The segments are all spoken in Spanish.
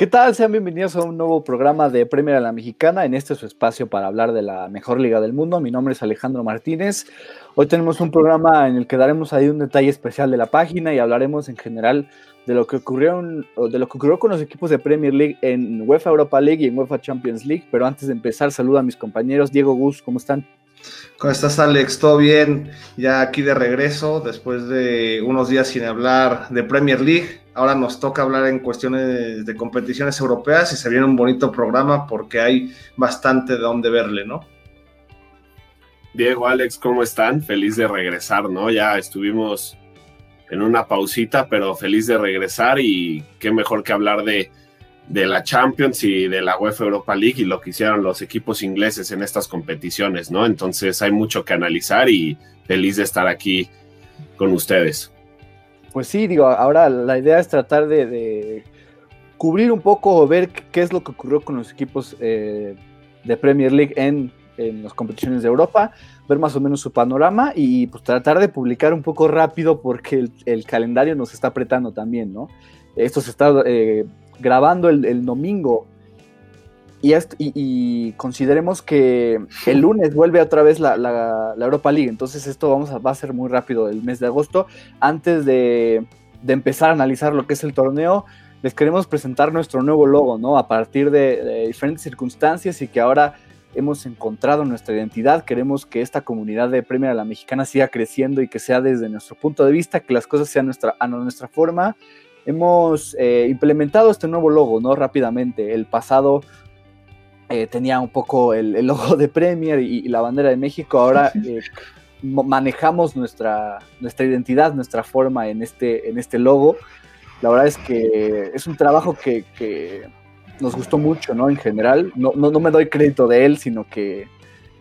¿Qué tal? Sean bienvenidos a un nuevo programa de Premier a la Mexicana. En este es su espacio para hablar de la mejor liga del mundo. Mi nombre es Alejandro Martínez. Hoy tenemos un programa en el que daremos ahí un detalle especial de la página y hablaremos en general de lo que ocurrió, de lo que ocurrió con los equipos de Premier League en UEFA Europa League y en UEFA Champions League. Pero antes de empezar, saludo a mis compañeros. Diego Gus, ¿cómo están? ¿Cómo estás, Alex? ¿Todo bien? Ya aquí de regreso, después de unos días sin hablar de Premier League. Ahora nos toca hablar en cuestiones de competiciones europeas y se viene un bonito programa porque hay bastante de dónde verle, ¿no? Diego, Alex, ¿cómo están? Feliz de regresar, ¿no? Ya estuvimos en una pausita, pero feliz de regresar y qué mejor que hablar de la Champions y de la UEFA Europa League y lo que hicieron los equipos ingleses en estas competiciones, ¿no? Entonces hay mucho que analizar y feliz de estar aquí con ustedes. Pues sí, digo, ahora la idea es tratar de, cubrir un poco o ver qué es lo que ocurrió con los equipos eh, de Premier League en, las competiciones de Europa, ver más o menos su panorama y pues tratar de publicar un poco rápido porque el, calendario nos está apretando también, ¿no? Esto se está eh, grabando el, domingo y, consideremos que el lunes vuelve otra vez la, Europa League, entonces esto vamos a, va a ser muy rápido el mes de agosto. Antes de, empezar a analizar lo que es el torneo, les queremos presentar nuestro nuevo logo, ¿no? A partir de, diferentes circunstancias y que ahora hemos encontrado nuestra identidad, queremos que esta comunidad de Premier a la Mexicana siga creciendo y que sea desde nuestro punto de vista, que las cosas sean nuestra, a nuestra forma hemos eh, implementado este nuevo logo, ¿no? Rápidamente. El pasado eh, tenía un poco el, logo de Premier y, la bandera de México. Ahora eh, manejamos nuestra, nuestra identidad, nuestra forma en este, en este logo. La verdad es que es un trabajo que, nos gustó mucho, ¿no? En general. No, no, no me doy crédito de él, sino que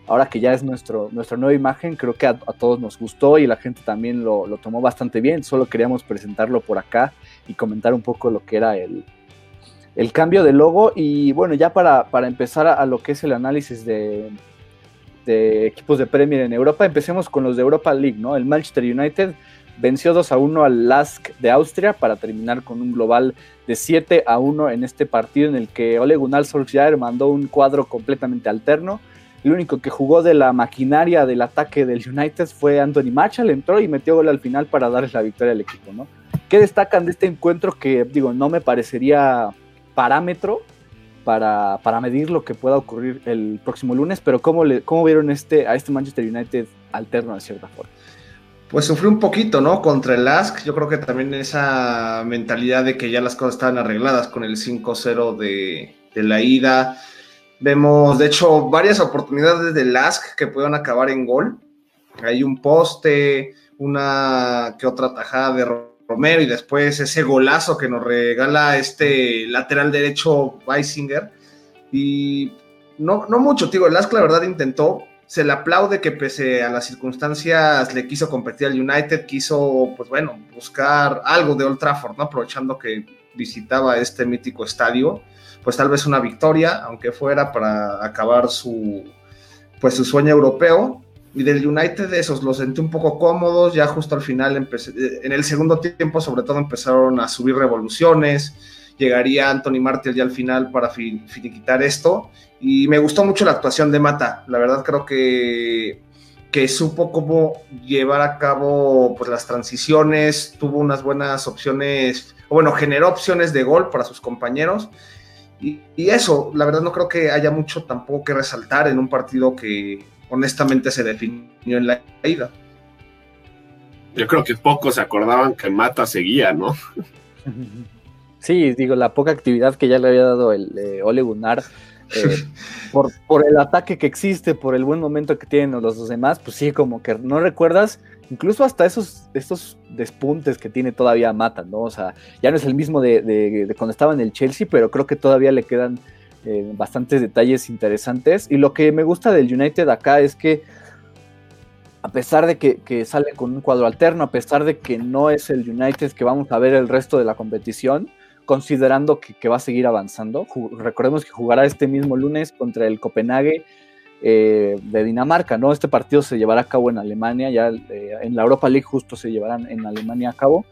ahora que ya es nuestro, nuestra nueva imagen, creo que a, todos nos gustó y la gente también lo, tomó bastante bien. Solo queríamos presentarlo por acá y comentar un poco lo que era el, cambio de logo. Y bueno, ya para, empezar a, lo que es el análisis de, de, equipos de Premier en Europa, empecemos con los de Europa League, ¿no? El Manchester United venció 2 a 1 al Lask de Austria para terminar con un global de 7 a 1 en este partido en el que Ole Gunnar Solskjaer mandó un cuadro completamente alterno el único que jugó de la maquinaria del ataque del United fue Anthony Marshall, entró y metió gol al final para darles la victoria al equipo, ¿no? ¿Qué destacan de este encuentro que, digo, no me parecería parámetro para, para medir lo que pueda ocurrir el próximo lunes, pero ¿cómo, le, cómo vieron este, a este Manchester United alterno de cierta forma? Pues sufrió un poquito, ¿no? Contra el Ask. Yo creo que también esa mentalidad de que ya las cosas estaban arregladas con el 5-0 de, de la ida Vemos, de hecho, varias oportunidades de Lask que pueden acabar en gol. Hay un poste, una que otra tajada de Romero y después ese golazo que nos regala este lateral derecho Weisinger. Y no, no mucho, digo, el Lask la verdad intentó. Se le aplaude que pese a las circunstancias le quiso competir al United, quiso, pues bueno, buscar algo de Old Trafford, ¿no? Aprovechando que visitaba este mítico estadio pues tal vez una victoria, aunque fuera para acabar su, pues su sueño europeo. Y del United esos los sentí un poco cómodos, ya justo al final, en el segundo tiempo sobre todo empezaron a subir revoluciones, llegaría Anthony Martial ya al final para finiquitar esto. Y me gustó mucho la actuación de Mata. La verdad creo que, que supo cómo llevar a cabo pues, las transiciones, tuvo unas buenas opciones, o bueno, generó opciones de gol para sus compañeros. Y, eso, la verdad no creo que haya mucho tampoco que resaltar en un partido que honestamente se definió en la ida. Yo creo que pocos se acordaban que Mata seguía, ¿no? Sí, digo, la poca actividad que ya le había dado el eh, Ole Gunnar, eh, por, por, el ataque que existe, por el buen momento que tienen los demás, pues sí, como que no recuerdas incluso hasta esos, estos despuntes que tiene todavía matan, ¿no? O sea, ya no es el mismo de, cuando estaba en el Chelsea, pero creo que todavía le quedan eh, bastantes detalles interesantes. Y lo que me gusta del United acá es que, a pesar de que, sale con un cuadro alterno, a pesar de que no es el United que vamos a ver el resto de la competición, considerando que, va a seguir avanzando, recordemos que jugará este mismo lunes contra el Copenhague eh, de Dinamarca, ¿no? Este partido se llevará a cabo en Alemania, ya eh, en la Europa League justo se llevarán en Alemania a cabo.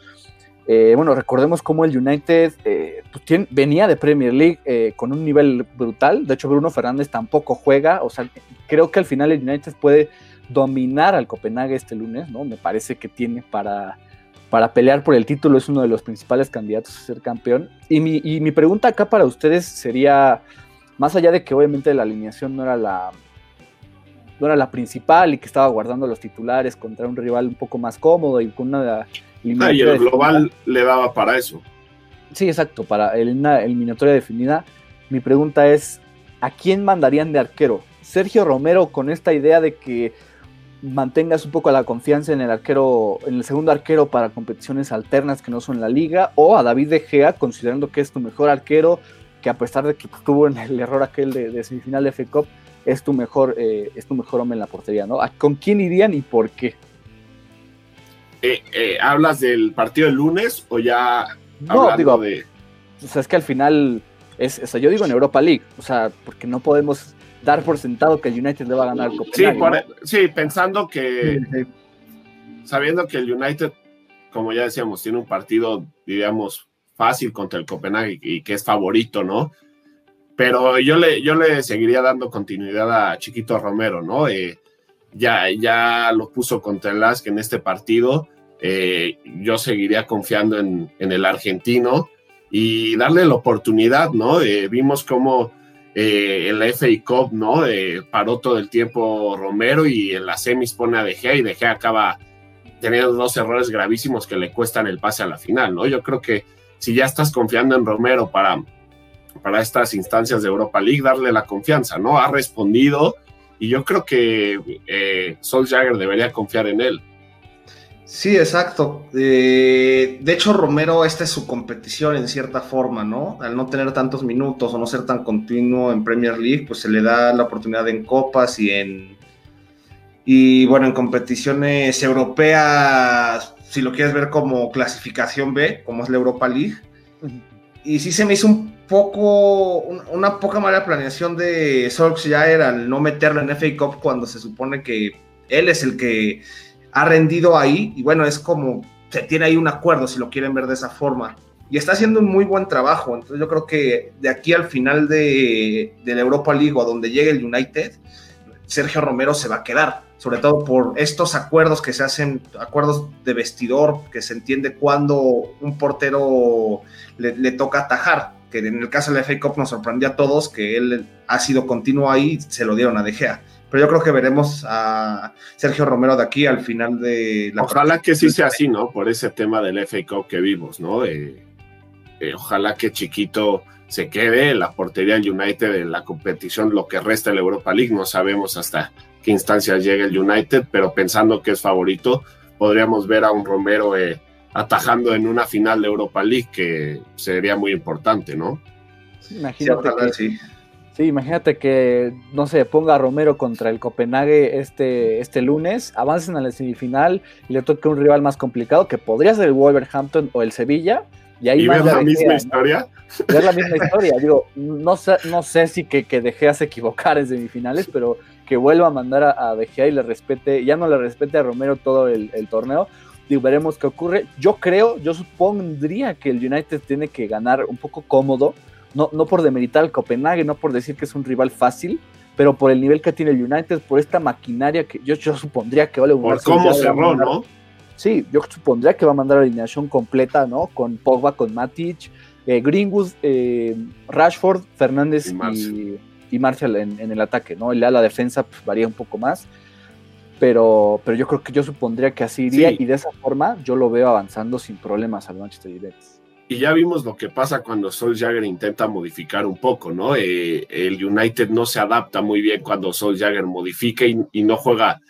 Eh, bueno, recordemos cómo el United eh, pues, venía de Premier League eh, con un nivel brutal. De hecho, Bruno Fernández tampoco juega. O sea, creo que al final el United puede dominar al Copenhague este lunes, ¿no? Me parece que tiene para, para pelear por el título, es uno de los principales candidatos a ser campeón. Y mi, y mi pregunta acá para ustedes sería, más allá de que obviamente la alineación no era la, no era la principal y que estaba guardando los titulares contra un rival un poco más cómodo y con una Ah, y el global le daba para eso. Sí, exacto, para una eliminatoria definida. Mi pregunta es, ¿a quién mandarían de arquero? Sergio Romero con esta idea de que mantengas un poco la confianza en el arquero, en el segundo arquero para competiciones alternas que no son la liga, o a David De Gea, considerando que es tu mejor arquero, que a pesar de que tuvo en el error aquel de, semifinal de F Cup, es tu mejor, eh, es tu mejor hombre en la portería, ¿no? ¿Con quién irían y por qué? Eh, eh, ¿hablas del partido del lunes o ya no, digo, de...? O sea, es que al final, es, o sea, yo digo en Europa League, o sea, porque no podemos dar por sentado que el United le va a ganar el Copenhague. Sí, pensando que, sabiendo que el United, como ya decíamos, tiene un partido, diríamos, fácil contra el Copenhague y que es favorito, ¿no? Pero yo le, yo le seguiría dando continuidad a Chiquito Romero, ¿no? Eh, ya, ya lo puso contra el Ask en este partido. Eh, yo seguiría confiando en, el argentino y darle la oportunidad, ¿no? Eh, vimos cómo eh, en la FA Cup, ¿no? paró todo el tiempo Romero y en la semis pone a De Gea y De Gea acaba teniendo dos errores gravísimos que le cuestan el pase a la final, ¿no? Yo creo que si ya estás confiando en Romero para, para estas instancias de Europa League, darle la confianza, ¿no? Ha respondido y yo creo que eh, Sol Jagger debería confiar en él. Sí, exacto. Eh, de hecho, Romero, esta es su competición en cierta forma, ¿no? Al no tener tantos minutos o no ser tan continuo en Premier League, pues se le da la oportunidad en copas y en. Y bueno, en competiciones europeas, si lo quieres ver como clasificación B, como es la Europa League. Y sí se me hizo un poco, una poca mala planeación de Solskjaer al no meterlo en FA Cup cuando se supone que él es el que ha rendido ahí. Y bueno, es como, se tiene ahí un acuerdo si lo quieren ver de esa forma. Y está haciendo un muy buen trabajo, entonces yo creo que de aquí al final de, de la Europa League o donde llegue el United, Sergio Romero se va a quedar, sobre todo por estos acuerdos que se hacen, acuerdos de vestidor, que se entiende cuando un portero le, le toca atajar que en el caso de la FA Cup nos sorprendió a todos que él ha sido continuo ahí, se lo dieron a De Gea. Pero yo creo que veremos a Sergio Romero de aquí al final de la. Ojalá que sí sea así, ¿no? Por ese tema del FA Cup que vimos, ¿no? Eh, ojalá que Chiquito se quede en la portería del United en la competición, lo que resta de la Europa League. No sabemos hasta qué instancias llega el United, pero pensando que es favorito, podríamos ver a un Romero eh, atajando en una final de Europa League, que sería muy importante, ¿no? Imagínate que, sí. imagínate que, no sé, ponga a Romero contra el Copenhague este, este lunes, avancen a la semifinal y le toque un rival más complicado, que podría ser el Wolverhampton o el Sevilla. Y ahí ver la misma historia. Ver la misma historia. Digo, no sé, no sé si que, que De Gea se equivocar en semifinales, pero que vuelva a mandar a, a De Gea y le respete, ya no le respete a Romero todo el, el torneo, Digo, veremos qué ocurre. Yo creo, yo supondría que el United tiene que ganar un poco cómodo, no, no por demeritar al Copenhague, no por decir que es un rival fácil, pero por el nivel que tiene el United, por esta maquinaria que yo, yo supondría que vale Por cómo cerró, ¿no? Sí, yo supondría que va a mandar la alineación completa, ¿no? Con Pogba, con Matic, eh, Greenwood, eh, Rashford, Fernández y, Marshall en, el ataque, ¿no? Y la defensa pues, varía un poco más pero, pero yo creo que yo supondría que así iría y de esa forma yo lo veo avanzando sin problemas al Manchester United. Y ya vimos lo que pasa cuando Jagger intenta modificar un poco, ¿no? Eh, el United no se adapta muy bien cuando Jagger modifica y, no juega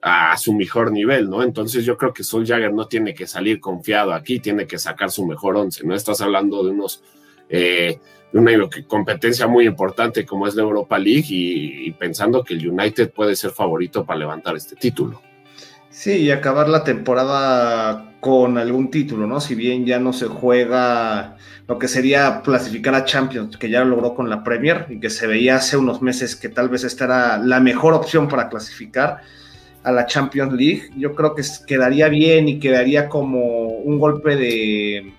a su mejor nivel, ¿no? Entonces yo creo que Jagger no tiene que salir confiado aquí, tiene que sacar su mejor once, ¿no? Estás hablando de unos eh, una competencia muy importante como es la Europa League y, pensando que el United puede ser favorito para levantar este título. Sí, y acabar la temporada con algún título, ¿no? Si bien ya no se juega lo que sería clasificar a Champions, que ya lo logró con la Premier y que se veía hace unos meses que tal vez esta era la mejor opción para clasificar. a la Champions League. Yo creo que quedaría bien y quedaría como un golpe de,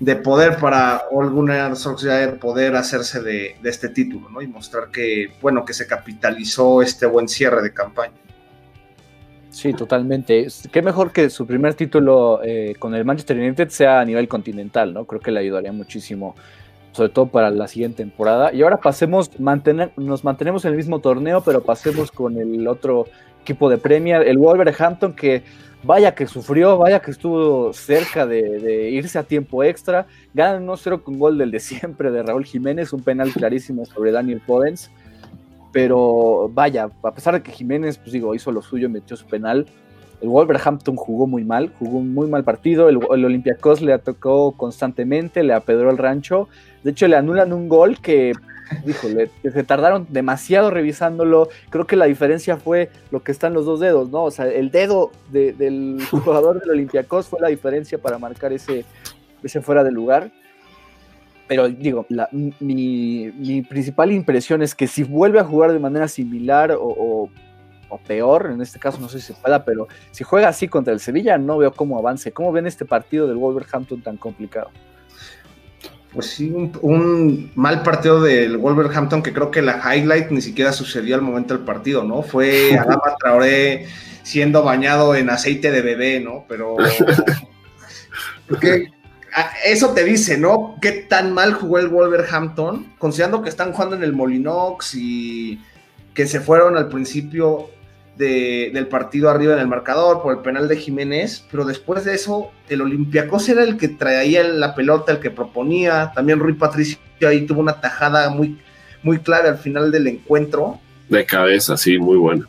de poder para Ole Gunnar Solskjaer poder hacerse de, este título, ¿no? Y mostrar que, bueno, que se capitalizó este buen cierre de campaña. Sí, totalmente. Qué mejor que su primer título eh, con el Manchester United sea a nivel continental, ¿no? Creo que le ayudaría muchísimo, sobre todo para la siguiente temporada. Y ahora pasemos, mantener, nos mantenemos en el mismo torneo, pero pasemos con el otro equipo de Premier, el Wolverhampton, que vaya que sufrió, vaya que estuvo cerca de, irse a tiempo extra. Ganan 1-0 con gol del de siempre de Raúl Jiménez, un penal clarísimo sobre Daniel Podens. Pero vaya, a pesar de que Jiménez, pues digo, hizo lo suyo, metió su penal, el Wolverhampton jugó muy mal, jugó un muy mal partido. El, Olympiacos le atacó constantemente, le apedró el rancho. De hecho, le anulan un gol que híjole, se tardaron demasiado revisándolo. Creo que la diferencia fue lo que están los dos dedos, ¿no? O sea, el dedo del jugador del Olympiacos fue la diferencia para marcar ese, ese fuera de lugar. Pero digo, mi, principal impresión es que si vuelve a jugar de manera similar o, peor, en este caso no sé si se pueda, pero si juega así contra el Sevilla, no veo cómo avance. ¿Cómo ven este partido del Wolverhampton tan complicado? Pues sí, un, mal partido del Wolverhampton que creo que la highlight ni siquiera sucedió al momento del partido, ¿no? Fue Adama Traoré siendo bañado en aceite de bebé, ¿no? Pero porque eso te dice, ¿no? ¿Qué tan mal jugó el Wolverhampton? Considerando que están jugando en el Molinox y que se fueron al principio del partido arriba en el marcador por el penal de Jiménez, pero después de eso el Olympiacos era el que traía la pelota, el que proponía, también Rui Patricio ahí tuvo una tajada muy, muy clave al final del encuentro. De cabeza, sí, muy buena.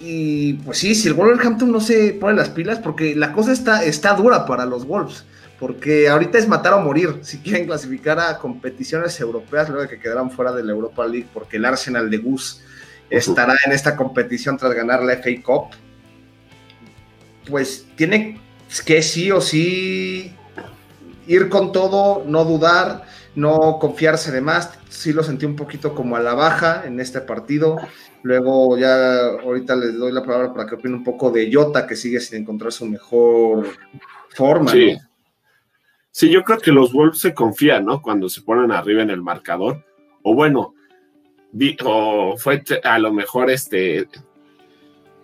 Y pues sí, si el Wolverhampton no se pone las pilas, porque la cosa está, está dura para los Wolves, porque ahorita es matar o morir si quieren clasificar a competiciones europeas luego de que quedaran fuera de la Europa League, porque el Arsenal de Gus estará en esta competición tras ganar la FA Cup, pues tiene que sí o sí ir con todo, no dudar, no confiarse de más. Sí lo sentí un poquito como a la baja en este partido. Luego ya ahorita les doy la palabra para que opine un poco de Jota, que sigue sin encontrar su mejor forma. Sí. sí, yo creo que los Wolves se confían, ¿no? Cuando se ponen arriba en el marcador. O bueno, o fue a lo mejor este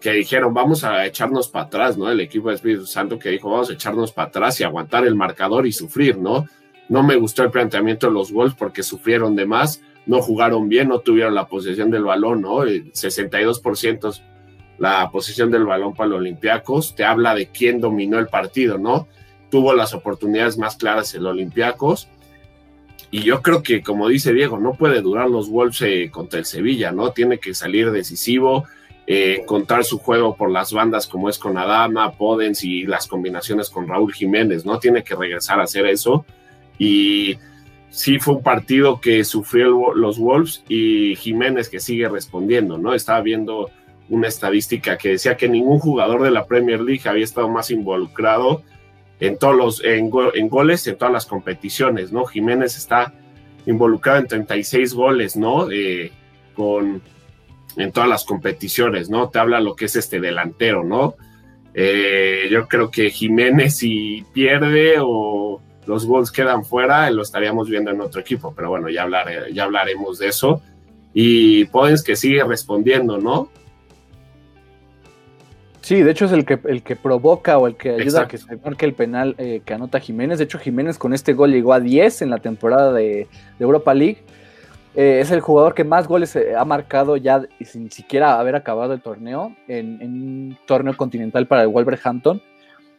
que dijeron vamos a echarnos para atrás, ¿no? El equipo de Espíritu Santo que dijo vamos a echarnos para atrás y aguantar el marcador y sufrir, ¿no? No me gustó el planteamiento de los Wolves porque sufrieron de más, no jugaron bien, no tuvieron la posesión del balón, ¿no? El 62% la posesión del balón para los Olympiacos, te habla de quién dominó el partido, ¿no? Tuvo las oportunidades más claras el Olympiacos y yo creo que, como dice Diego, no puede durar los Wolves eh, contra el Sevilla, ¿no? Tiene que salir decisivo, eh, contar su juego por las bandas como es con Adama, Podens y las combinaciones con Raúl Jiménez, ¿no? Tiene que regresar a hacer eso. Y sí fue un partido que sufrió los Wolves y Jiménez que sigue respondiendo, ¿no? Estaba viendo una estadística que decía que ningún jugador de la Premier League había estado más involucrado en todos los en, goles en todas las competiciones, ¿no? Jiménez está involucrado en 36 goles, ¿no? con en todas las competiciones, ¿no? Te habla lo que es este delantero, ¿no? Eh, yo creo que Jiménez si pierde o los gols quedan fuera, lo estaríamos viendo en otro equipo, pero bueno, ya, hablaré, ya hablaremos de eso. Y Podens que sigue respondiendo, ¿no? Sí, de hecho es el que, el que provoca o el que ayuda a que se marque el penal eh, que anota Jiménez. De hecho, Jiménez con este gol llegó a 10 en la temporada de, Europa League. Eh, es el jugador que más goles eh, ha marcado ya sin siquiera haber acabado el torneo en, un torneo continental para el Wolverhampton.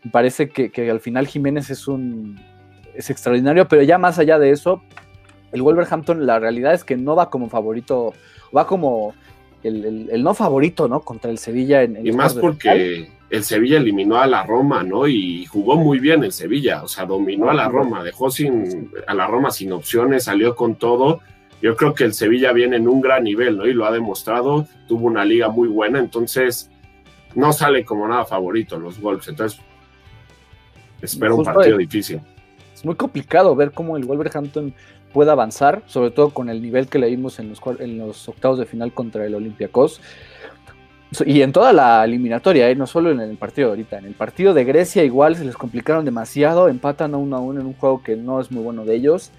Me parece que, al final Jiménez es un es extraordinario, pero ya más allá de eso, el Wolverhampton la realidad es que no va como favorito, va como el, no favorito, ¿no? Contra el Sevilla en, Y más porque el Sevilla eliminó a la Roma, ¿no? Y jugó muy bien el Sevilla, o sea, dominó a la Roma, dejó sin, a la Roma sin opciones, salió con todo. Yo creo que el Sevilla viene en un gran nivel, ¿no? Y lo ha demostrado, tuvo una liga muy buena, entonces no sale como nada favorito los Wolves, entonces espero un partido difícil. Es muy complicado ver cómo el Wolverhampton pueda avanzar, sobre todo con el nivel que le dimos en los, octavos de final contra el Olympiacos. Y en toda la eliminatoria, ¿eh? no solo en el partido ahorita. En el partido de Grecia igual se les complicaron demasiado, empatan a uno a uno en un juego que no es muy bueno de ellos.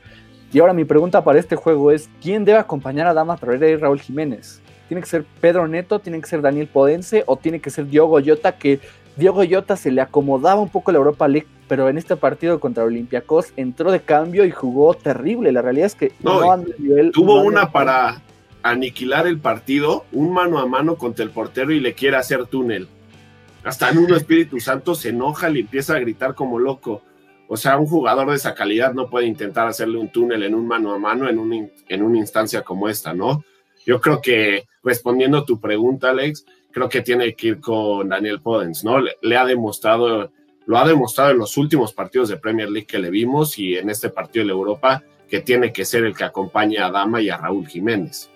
Y ahora mi pregunta para este juego es, ¿quién debe acompañar a Dama Pereira y Raúl Jiménez? ¿Tiene que ser Pedro Neto, tiene que ser Daniel Podense o tiene que ser Diogo Yota? Que Diogo Yota se le acomodaba un poco la Europa League, pero en este partido contra Olympiacos entró de cambio y jugó terrible. La realidad es que no, nivel, tuvo una para aniquilar el partido, un mano a mano contra el portero y le quiere hacer túnel. Hasta en un Espíritu Santo se enoja y empieza a gritar como loco. O sea, un jugador de esa calidad no puede intentar hacerle un túnel en un mano a mano en, un, en una instancia como esta, ¿no? Yo creo que respondiendo a tu pregunta, Alex, creo que tiene que ir con Daniel Podens, ¿no? Le, ha demostrado, lo ha demostrado en los últimos partidos de Premier League que le vimos y en este partido de Europa que tiene que ser el que acompañe a Dama y a Raúl Jiménez.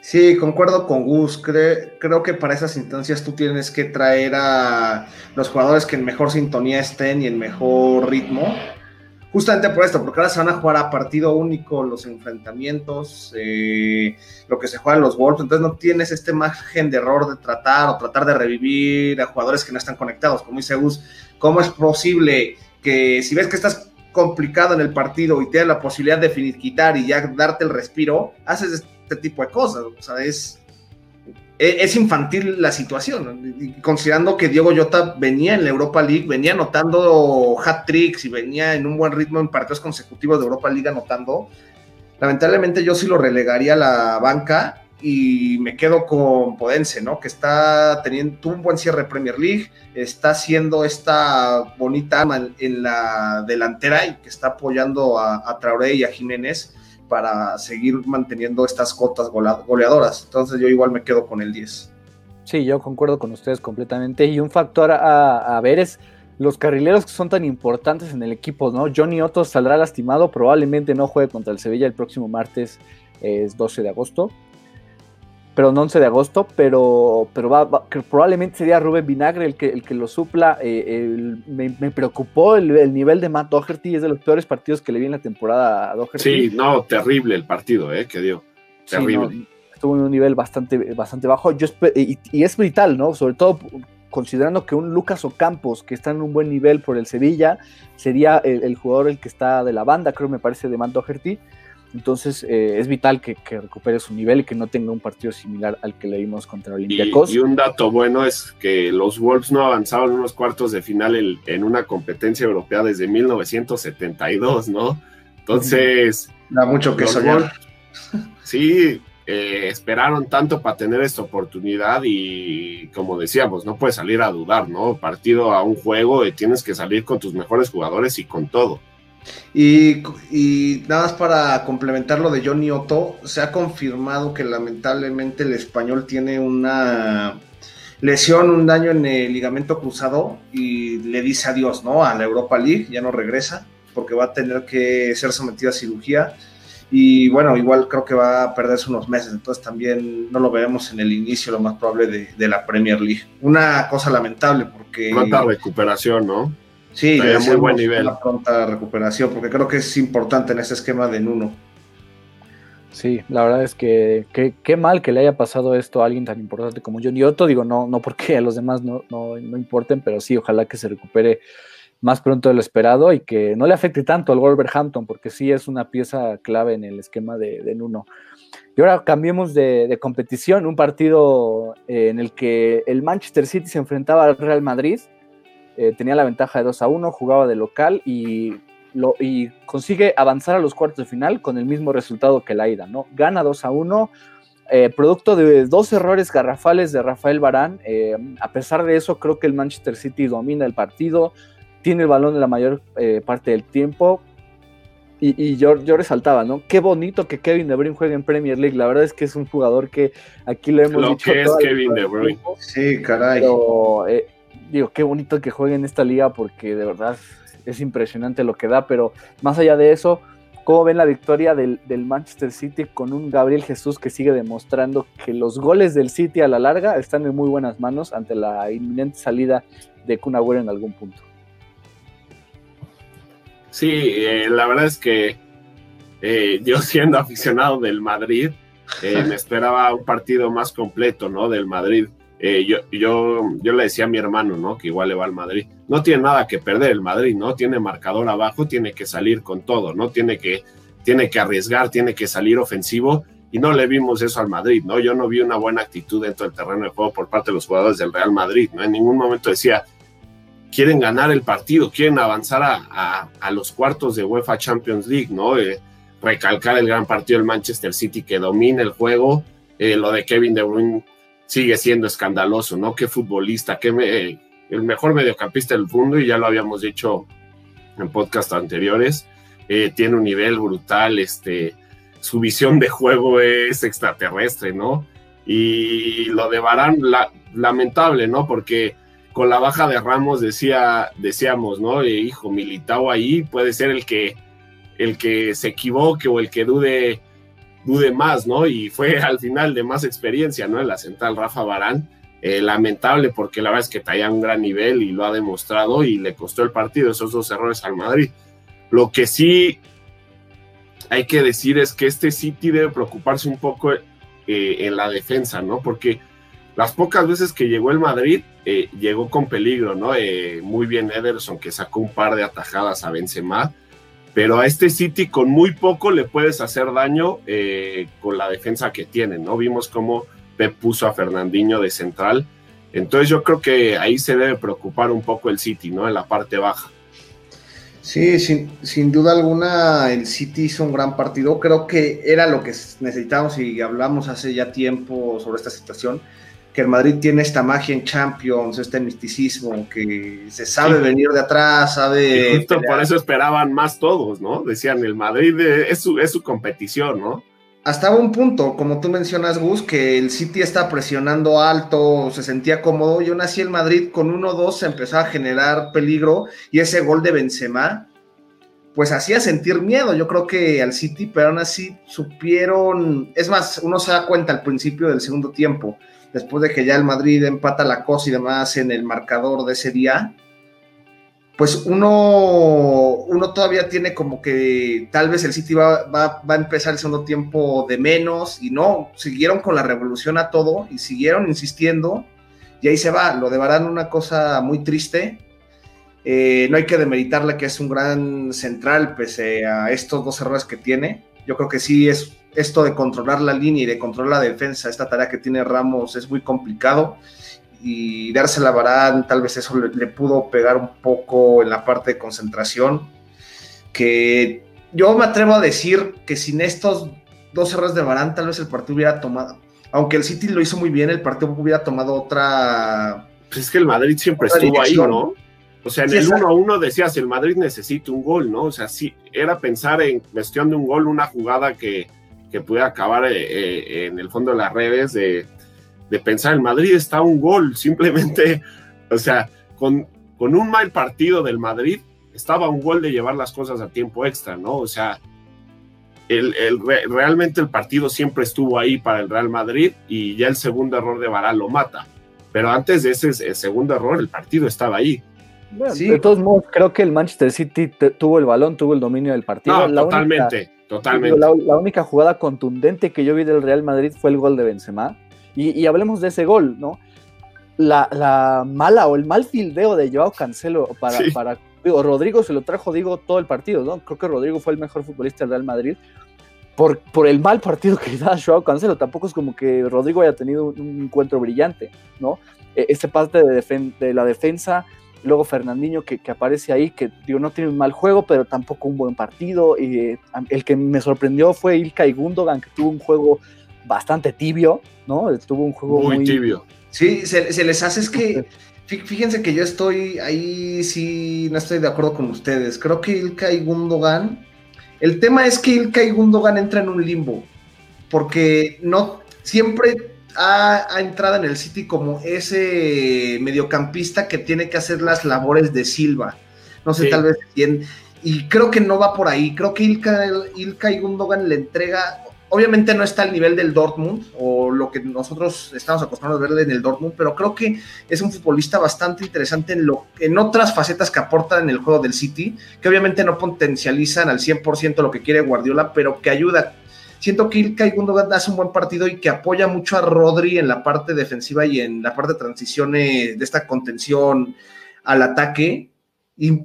Sí, concuerdo con Gus. creo que para esas instancias tú tienes que traer a los jugadores que en mejor sintonía estén y en mejor ritmo. Justamente por esto, porque ahora se van a jugar a partido único los enfrentamientos, eh, lo que se juega en los Wolves, entonces no tienes este margen de error de tratar o tratar de revivir a jugadores que no están conectados. Como dice Gus, ¿cómo es posible que si ves que estás complicado en el partido y tienes la posibilidad de finiquitar y ya darte el respiro, haces este tipo de cosas. O sea, es, e, es infantil la situación, considerando que Diego Jota venía en la Europa League, venía anotando hat tricks y venía en un buen ritmo en partidos consecutivos de Europa League anotando. Lamentablemente yo sí lo relegaría a la banca y me quedo con Podense, ¿no? Que está teniendo un buen cierre de Premier League, está haciendo esta bonita en la delantera y que está apoyando a, a Traoré y a Jiménez para seguir manteniendo estas cotas goleadoras. Entonces yo igual me quedo con el 10. Sí, yo concuerdo con ustedes completamente. Y un factor a, ver es los carrileros que son tan importantes en el equipo, ¿no? Johnny Otto saldrá lastimado, probablemente no juegue contra el Sevilla el próximo martes, es 12 de agosto pero no 11 de agosto, pero, pero va, probablemente sería Rubén Vinagre el que, el que lo supla. Eh, me, preocupó el, nivel de Matt Doherty, es de los peores partidos que le vi en la temporada a Doherty. Sí, no, terrible el partido eh, que dio. Terrible. estuvo en un nivel bastante, bastante bajo. Yo y, es vital, ¿no? Sobre todo considerando que un Lucas Ocampos, que está en un buen nivel por el Sevilla, sería el, el jugador el que está de la banda, creo me parece, de Matt Doherty entonces eh, es vital que, recupere su nivel y que no tenga un partido similar al que le vimos contra Olympiacos. Y, un dato bueno es que los Wolves no avanzaban unos cuartos de final en, una competencia europea desde 1972, ¿no? Entonces... Da mucho que soñar. sí, eh, esperaron tanto para tener esta oportunidad y como decíamos, no puedes salir a dudar, ¿no? Partido a un juego y tienes que salir con tus mejores jugadores y con todo. Y, nada más para complementar lo de Johnny Otto, se ha confirmado que lamentablemente el español tiene una lesión, un daño en el ligamento cruzado y le dice adiós, ¿no? A la Europa League, ya no regresa porque va a tener que ser sometido a cirugía y bueno, igual creo que va a perderse unos meses, entonces también no lo veremos en el inicio, lo más probable, de, la Premier League. Una cosa lamentable porque... Cuánta recuperación, ¿no? Sí, ya muy buen nivel. Una pronta recuperación, porque creo que es importante en ese esquema de Nuno. Sí, la verdad es que qué mal que le haya pasado esto a alguien tan importante como Johnny Otto. Digo, no, no porque a los demás no, no, importen, pero sí, ojalá que se recupere más pronto de lo esperado y que no le afecte tanto al Wolverhampton, porque sí es una pieza clave en el esquema de, de Nuno. Y ahora cambiemos de, de competición, un partido eh, en el que el Manchester City se enfrentaba al Real Madrid eh, tenía la ventaja de 2 a 1, jugaba de local y, lo, y consigue avanzar a los cuartos de final con el mismo resultado que la ida, ¿no? Gana 2 a 1, eh, producto de dos errores garrafales de Rafael Barán. Eh, a pesar de eso, creo que el Manchester City domina el partido, tiene el balón la mayor parte del tiempo. Y, yo, yo, resaltaba, ¿no? Qué bonito que Kevin De Bruyne juegue en Premier League. La verdad es que es un jugador que aquí lo hemos lo dicho. Que es Kevin De Bruyne. Sí, caray digo, qué bonito que juegue en esta liga porque de verdad es impresionante lo que da, pero más allá de eso, ¿cómo ven la victoria del, Manchester City con un Gabriel Jesús que sigue demostrando que los goles del City a la larga están en muy buenas manos ante la inminente salida de Kun en algún punto? Sí, eh, la verdad es que eh, yo siendo aficionado del Madrid, eh, me esperaba un partido más completo, ¿no? Del Madrid eh, yo, yo, yo le decía a mi hermano, ¿no? Que igual le va al Madrid. No tiene nada que perder el Madrid, ¿no? Tiene marcador abajo, tiene que salir con todo, ¿no? Tiene que, tiene que arriesgar, tiene que salir ofensivo y no le vimos eso al Madrid, ¿no? Yo no vi una buena actitud dentro del terreno de juego por parte de los jugadores del Real Madrid, ¿no? En ningún momento decía, quieren ganar el partido, quieren avanzar a, a, los cuartos de UEFA Champions League, ¿no? Eh, recalcar el gran partido del Manchester City que domina el juego, eh, lo de Kevin De Bruyne sigue siendo escandaloso, ¿no? Qué futbolista, qué el mejor mediocampista del mundo, y ya lo habíamos dicho en podcast anteriores, eh, tiene un nivel brutal, este, su visión de juego es extraterrestre, ¿no? Y lo de Barán, lamentable, ¿no? Porque con la baja de Ramos decía, decíamos, ¿no? Eh, hijo, Militao ahí puede ser el que, el que se equivoque o el que dude dude más, ¿no? Y fue al final de más experiencia, ¿no? En la central Rafa Barán. Eh, lamentable porque la verdad es que traía un gran nivel y lo ha demostrado y le costó el partido esos dos errores al Madrid. Lo que sí hay que decir es que este City debe preocuparse un poco eh, en la defensa, ¿no? Porque las pocas veces que llegó el Madrid, eh, llegó con peligro, ¿no? muy bien Ederson, que sacó un par de atajadas a Benzema, pero a este City con muy poco le puedes hacer daño eh, con la defensa que tienen, ¿no? Vimos cómo Pep puso a Fernandinho de central, entonces yo creo que ahí se debe preocupar un poco el City, ¿no? En la parte baja. Sí, sin, sin, duda alguna el City hizo un gran partido. Creo que era lo que necesitábamos y hablamos hace ya tiempo sobre esta situación que el Madrid tiene esta magia en Champions, este misticismo, que se sabe venir de atrás, sabe... Y justo por eso esperaban más todos, ¿no? Decían, el Madrid es su, es su competición, ¿no? Hasta un punto, como tú mencionas, Gus, que el City está presionando alto, se sentía cómodo, y aún así el Madrid con 1-2 se empezó a generar peligro, y ese gol de Benzema, pues hacía sentir miedo, yo creo que al City, pero aún así supieron, es más, uno se da cuenta al principio del segundo tiempo, después de que ya el Madrid empata la cosa y demás en el marcador de ese día, pues uno, uno todavía tiene como que tal vez el City va, va, a empezar el segundo tiempo de menos y no, siguieron con la revolución a todo y siguieron insistiendo y ahí se va, lo de Barán una cosa muy triste, eh, no hay que demeritarle que es un gran central pese a estos dos errores que tiene, yo creo que sí es esto de controlar la línea y de controlar la defensa, esta tarea que tiene Ramos es muy complicado y dársela a Barán, tal vez eso le, pudo pegar un poco en la parte de concentración, que yo me atrevo a decir que sin estos dos errores de Barán, tal vez el partido hubiera tomado, aunque el City lo hizo muy bien, el partido hubiera tomado otra... Pues es que el Madrid siempre estuvo ahí, ¿no? O sea, en el 1 a 1 decías, el Madrid necesita un gol, ¿no? O sea, sí, era pensar en cuestión de un gol, una jugada que, que pudiera acabar eh, eh, en el fondo de las redes, de, pensar, el Madrid está un gol, simplemente, o sea, con, con un mal partido del Madrid, estaba un gol de llevar las cosas a tiempo extra, ¿no? O sea, el, realmente el partido siempre estuvo ahí para el Real Madrid y ya el segundo error de Varane lo mata. Pero antes de ese segundo error, el partido estaba ahí. De todos modos, creo que el Manchester City tuvo el balón, tuvo el dominio del partido. totalmente. Totalmente. La, única jugada contundente que yo vi del Real Madrid fue el gol de Benzema. Y, hablemos de ese gol, ¿no? La, mala o el mal fildeo de Joao Cancelo para, para digo, Rodrigo se lo trajo, digo, todo el partido, ¿no? Creo que Rodrigo fue el mejor futbolista del Real Madrid. Por, por el mal partido que da Joao Cancelo, tampoco es como que Rodrigo haya tenido un, encuentro brillante, ¿no? E, ese parte de, de la defensa Luego Fernandinho que, aparece ahí, que digo, no tiene un mal juego, pero tampoco un buen partido. Y, eh, el que me sorprendió fue Ilkay Gundogan, que tuvo un juego bastante tibio, ¿no? Tuvo un juego muy, tibio. Sí, se, les hace es que, fíjense que yo estoy ahí, sí, no estoy de acuerdo con ustedes. Creo que Ilkay Gundogan, el tema es que Ilkay Gundogan entra en un limbo, porque no siempre ha, entrado en el City como ese mediocampista que tiene que hacer las labores de Silva. No sé, tal vez quién. Y creo que no va por ahí. Creo que Ilka, Ilka y Gundogan le entrega. Obviamente no está al nivel del Dortmund o lo que nosotros estamos acostumbrados a verle en el Dortmund, pero creo que es un futbolista bastante interesante en, lo, en otras facetas que aporta en el juego del City, que obviamente no potencializan al 100% lo que quiere Guardiola, pero que ayuda siento que Ilkay Gundogan hace un buen partido y que apoya mucho a Rodri en la parte defensiva y en la parte de transiciones de esta contención al ataque. Y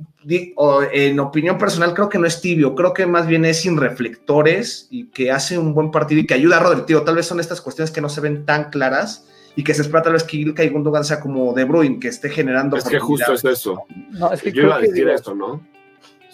en opinión personal, creo que no es tibio, creo que más bien es sin reflectores y que hace un buen partido y que ayuda a Rodri. Tío, tal vez son estas cuestiones que no se ven tan claras y que se espera tal vez que Ilkay Gundogan sea como De Bruyne, que esté generando. Es que justo es eso. No, es que Yo iba a decir esto, ¿no?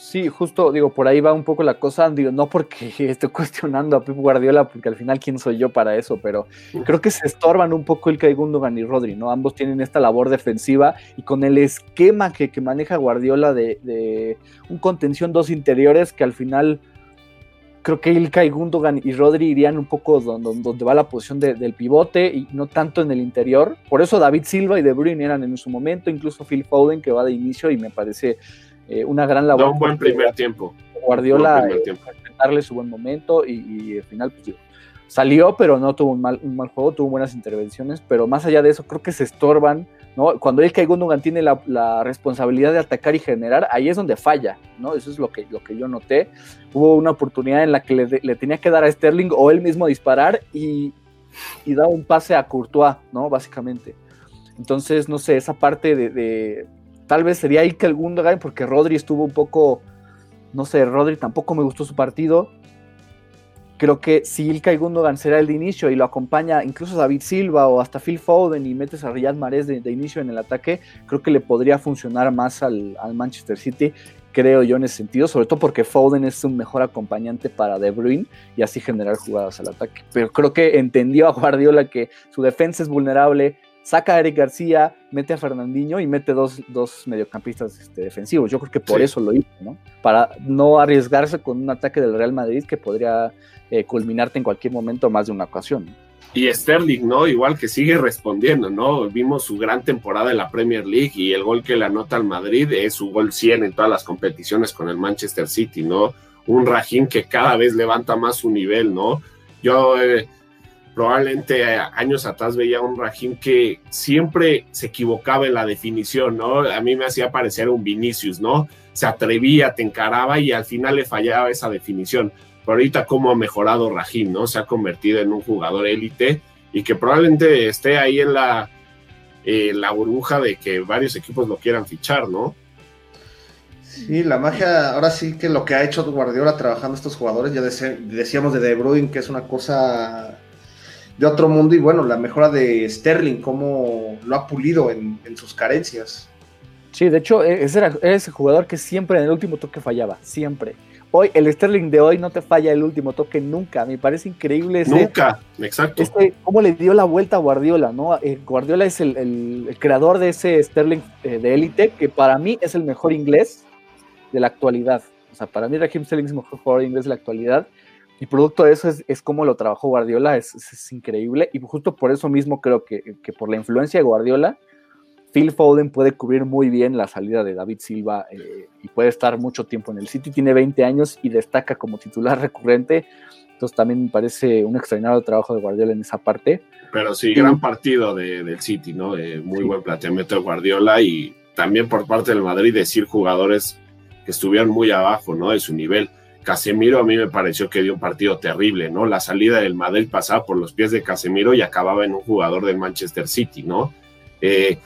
Sí, justo, digo, por ahí va un poco la cosa, digo, no porque estoy cuestionando a Pep Guardiola, porque al final quién soy yo para eso, pero creo que se estorban un poco el Gundogan y Rodri, ¿no? Ambos tienen esta labor defensiva y con el esquema que, maneja Guardiola de, un contención dos interiores que al final creo que Ilkay Gundogan y Rodri irían un poco donde, donde va la posición del pivote y no tanto en el interior. Por eso David Silva y De Bruyne eran en su momento, incluso Phil Foden que va de inicio y me parece eh, una gran labor. un buen primer tiempo. Guardiola, darle su buen momento y, al final, pues salió, pero no tuvo un mal, un mal juego, tuvo buenas intervenciones, pero más allá de eso, creo que se estorban, ¿no? Cuando el Gundogan tiene la, responsabilidad de atacar y generar, ahí es donde falla, ¿no? Eso es lo que, lo que yo noté. Hubo una oportunidad en la que le, tenía que dar a Sterling o él mismo disparar y, y da un pase a Courtois, ¿no? Básicamente. Entonces, no sé, esa parte de Tal vez sería Ikel Gundogan porque Rodri estuvo un poco, no sé, Rodri tampoco me gustó su partido. Creo que si Ilkay Gundogan será el de inicio y lo acompaña incluso David Silva o hasta Phil Foden y metes a Riyad Mahrez de, inicio en el ataque, creo que le podría funcionar más al, Manchester City, creo yo en ese sentido, sobre todo porque Foden es un mejor acompañante para De Bruyne y así generar jugadas al ataque. Pero creo que entendió a Guardiola que su defensa es vulnerable, saca a Eric García, mete a Fernandinho y mete dos, mediocampistas este, defensivos. Yo creo que por eso lo hizo, ¿no? Para no arriesgarse con un ataque del Real Madrid que podría eh, culminarte en cualquier momento más de una ocasión. Y Sterling, ¿no? Igual que sigue respondiendo, ¿no? Vimos su gran temporada en la Premier League y el gol que le anota al Madrid es su gol 100 en todas las competiciones con el Manchester City, ¿no? Un Rajín que cada vez levanta más su nivel, ¿no? Yo eh, probablemente años atrás veía un Rahim que siempre se equivocaba en la definición, ¿no? A mí me hacía parecer un Vinicius, ¿no? Se atrevía, te encaraba y al final le fallaba esa definición. Pero ahorita cómo ha mejorado Rahim, ¿no? Se ha convertido en un jugador élite y que probablemente esté ahí en la, eh, la burbuja de que varios equipos lo quieran fichar, ¿no? Sí, la magia, ahora sí que lo que ha hecho Guardiola trabajando estos jugadores, ya decíamos de De Bruyne que es una cosa de otro mundo y bueno, la mejora de Sterling, cómo lo ha pulido en, sus carencias. Sí, de hecho, e, ese era, ese jugador que siempre en el último toque fallaba, siempre. Hoy, el Sterling de hoy no te falla el último toque nunca. Me parece increíble ese, Nunca, exacto. Este, cómo le dio la vuelta a Guardiola, ¿no? Eh, Guardiola es el, creador de ese Sterling eh, de élite, que para mí es el mejor inglés de la actualidad. O sea, para mí Raheem Sterling es el mejor jugador inglés de la actualidad. Y producto de eso es, es cómo lo trabajó Guardiola, es, increíble. Y justo por eso mismo creo que, por la influencia de Guardiola, Phil Foden puede cubrir muy bien la salida de David Silva eh, y puede estar mucho tiempo en el City. Tiene 20 años y destaca como titular recurrente. Entonces también me parece un extraordinario trabajo de Guardiola en esa parte. Pero sí, gran partido del City, ¿no? muy buen planteamiento de Guardiola y también por parte del Madrid decir jugadores que estuvieron muy abajo, ¿no? De su nivel. Casemiro a mí me pareció que dio un partido terrible, ¿no? La salida del Madrid pasaba por los pies de Casemiro y acababa en un jugador del Manchester City, ¿no? Eh,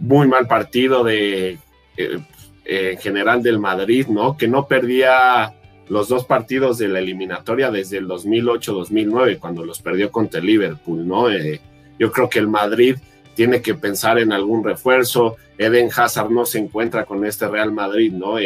muy mal partido de eh, en general del Madrid, ¿no? Que no perdía los dos partidos de la eliminatoria desde el 2008-2009, cuando los perdió contra el Liverpool, ¿no? Eh, yo creo que el Madrid tiene que pensar en algún refuerzo. Eden Hazard no se encuentra con este Real Madrid, ¿no?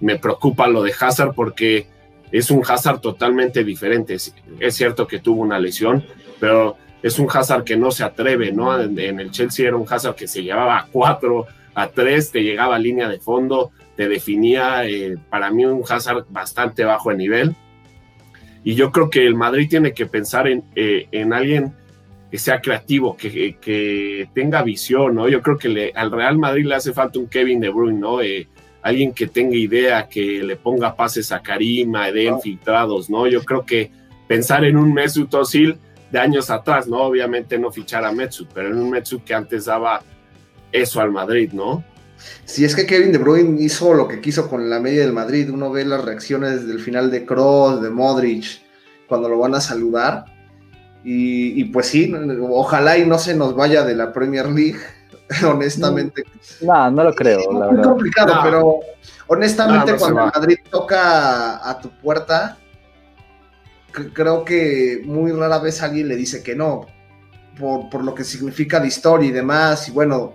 Me preocupa lo de Hazard porque es un Hazard totalmente diferente. Es cierto que tuvo una lesión, pero es un Hazard que no se atreve, ¿no? En, el Chelsea era un Hazard que se llevaba a cuatro, a tres, te llegaba a línea de fondo, te definía, eh, para mí, un Hazard bastante bajo de nivel. Y yo creo que el Madrid tiene que pensar en, eh, en alguien que sea creativo, que, que, tenga visión, ¿no? Yo creo que al Real Madrid le hace falta un Kevin De Bruyne, ¿no? Eh, alguien que tenga idea, que le ponga pases a Karim, a Eden, filtrados, ¿no? Yo creo que pensar en un Mesut Özil de años atrás, ¿no? Obviamente no fichar a Mesut, pero en un Mesut que antes daba eso al Madrid, ¿no? Si es que Kevin De Bruyne hizo lo que quiso con la media del Madrid, uno ve las reacciones del final de Kroos, de Modric, cuando lo van a saludar. Y, pues sí, ojalá y no se nos vaya de la Premier League, honestamente. No, no lo creo. Es muy complicado, pero honestamente cuando Madrid toca a tu puerta, creo que muy rara vez alguien le dice que no, por, por lo que significa la historia y demás. Y bueno,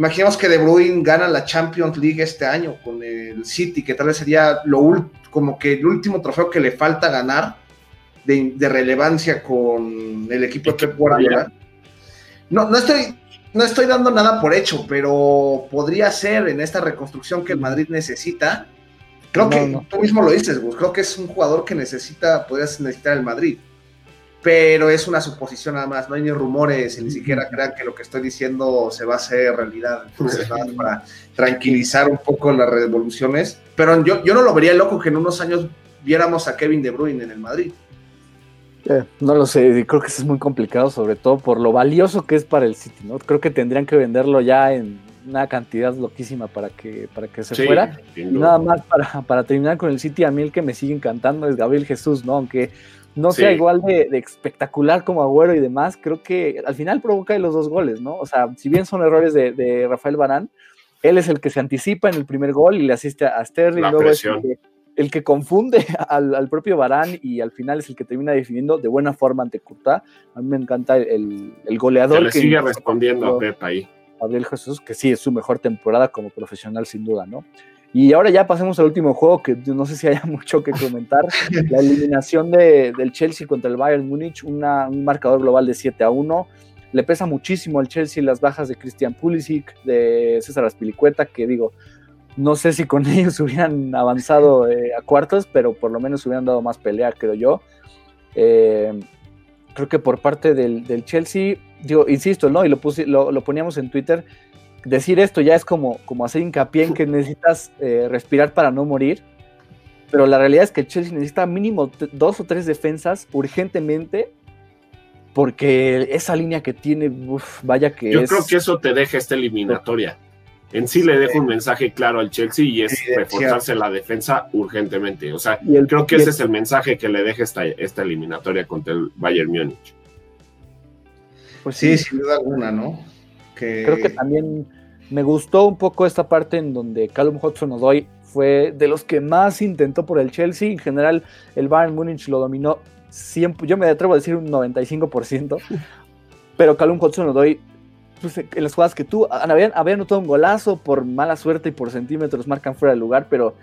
Imaginemos que De Bruyne gana la Champions League este año con el City, que tal vez sería lo como que el último trofeo que le falta ganar de, relevancia con el equipo de Pep Guardiola. No, no estoy, no estoy dando nada por hecho, pero podría ser en esta reconstrucción que el Madrid necesita. Creo que tú mismo lo dices, Gus. Creo que es un jugador que necesita, podrías necesitar el Madrid pero es una suposición nada más, no hay ni rumores, ni siquiera crean que lo que estoy diciendo se va a hacer realidad. Entonces, para tranquilizar un poco las revoluciones. Pero yo, yo no lo vería loco que en unos años viéramos a Kevin De Bruyne en el Madrid. Eh, no lo sé, creo que eso es muy complicado, sobre todo por lo valioso que es para el City, ¿no? Creo que tendrían que venderlo ya en una cantidad loquísima para que, para que se fuera. Y nada más para, para terminar con el City, a mí el que me sigue encantando es Gabriel Jesús, ¿no? Aunque no sea igual de, espectacular como Agüero y demás, creo que al final provoca los dos goles, ¿no? O sea, si bien son errores de, Rafael Barán, él es el que se anticipa en el primer gol y le asiste a Sterling, luego es el que, confunde al, propio Barán y al final es el que termina definiendo de buena forma ante Curta. A mí me encanta el, goleador. Que le sigue respondiendo a Pep ahí. Gabriel Jesús, que sí es su mejor temporada como profesional sin duda, ¿no? Y ahora ya pasemos al último juego, que no sé si haya mucho que comentar. la eliminación de, del Chelsea contra el Bayern Múnich, un marcador global de 7 a 1. Le pesa muchísimo al Chelsea las bajas de Christian Pulisic, de César Aspilicueta, que digo, no sé si con ellos hubieran avanzado eh, a cuartos, pero por lo menos hubieran dado más pelea, creo yo. Eh, creo que por parte del, del, Chelsea, digo, insisto, ¿no? Y lo, puse, lo, lo poníamos en Twitter, decir esto ya es como, como hacer hincapié en que necesitas eh, respirar para no morir. Pero la realidad es que Chelsea necesita mínimo dos o tres defensas urgentemente. Porque esa línea que tiene, vaya que Yo creo que eso te deja esta eliminatoria. En sí le dejo un mensaje claro al Chelsea y es reforzarse la defensa urgentemente. O sea, creo que ese es el mensaje que le deja esta, esta eliminatoria contra el Bayern Múnich. Pues sí, sin duda alguna, ¿no? Creo que también me gustó un poco esta parte en donde Callum Hudson-Odoi fue de los que más intentó por el Chelsea. En general, el Bayern Múnich lo dominó siempre, yo me atrevo a decir un 95%, pero Callum Hudson-Odoi pues, en las jugadas que tú, había, había anotado un golazo por mala suerte y por centímetros marcan fuera de lugar, pero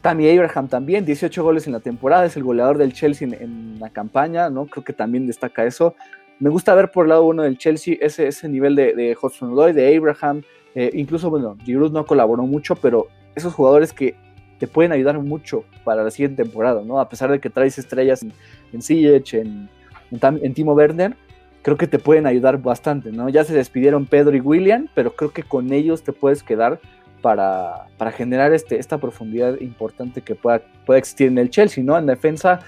Tammy Abraham también, 18 goles en la temporada, es el goleador del Chelsea en, la campaña, ¿no? Creo que también destaca eso. Me gusta ver por el lado uno del Chelsea ese, ese nivel de, de Hudson de Abraham, eh, incluso, bueno, Giroud no colaboró mucho, pero esos jugadores que te pueden ayudar mucho para la siguiente temporada, ¿no? A pesar de que traes estrellas en, en en, en, Timo Werner, creo que te pueden ayudar bastante, ¿no? Ya se despidieron Pedro y William, pero creo que con ellos te puedes quedar para, para generar este, esta profundidad importante que pueda, pueda existir en el Chelsea, ¿no? En defensa,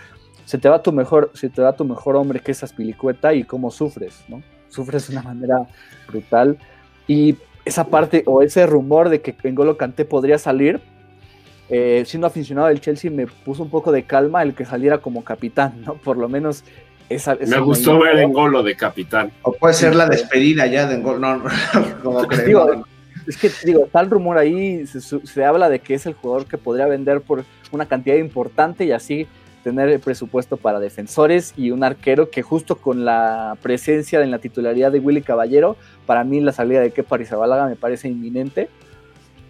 se te va tu mejor, se te va tu mejor hombre que es Aspilicueta y cómo sufres, ¿no? Sufres de una manera brutal. Y esa parte o ese rumor de que N'Golo Kanté podría salir, eh, siendo aficionado del Chelsea me puso un poco de calma el que saliera como capitán, ¿no? Por lo menos esa, me gustó ver N'Golo de capitán. O puede ser la despedida ya de N'Golo, no, como es que digo, tal rumor ahí se, se, habla de que es el jugador que podría vender por una cantidad importante y así tener el presupuesto para defensores y un arquero que justo con la presencia en la titularidad de Willy Caballero, para mí la salida de Kepa Arrizabalaga me parece inminente.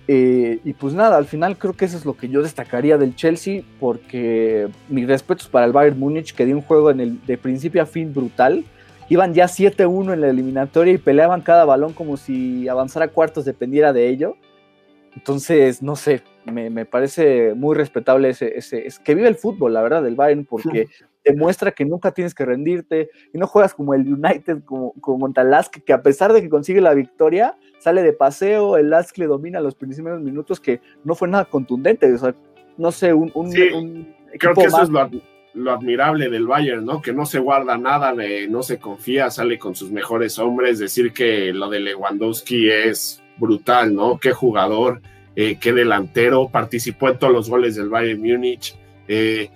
Eh, y pues nada, al final creo que eso es lo que yo destacaría del Chelsea, porque mis respetos para el Bayern Múnich, que dio un juego de principio a fin brutal. Iban ya 7-1 en la eliminatoria y peleaban cada balón como si avanzar a cuartos dependiera de ello. Entonces, no sé, me, parece muy respetable ese, ese, es que vive el fútbol, la verdad, del Bayern, porque demuestra que nunca tienes que rendirte y no juegas como el United, como, como que a pesar de que consigue la victoria, sale de paseo, el Lask le domina los primeros minutos, que no fue nada contundente, o sea, no sé, un... creo que eso es lo, admirable del Bayern, ¿no? Que no se guarda nada, no se confía, sale con sus mejores hombres, decir que lo de Lewandowski es brutal, ¿no? Qué jugador, eh, qué delantero, participó en todos los goles del Bayern Múnich. Eh,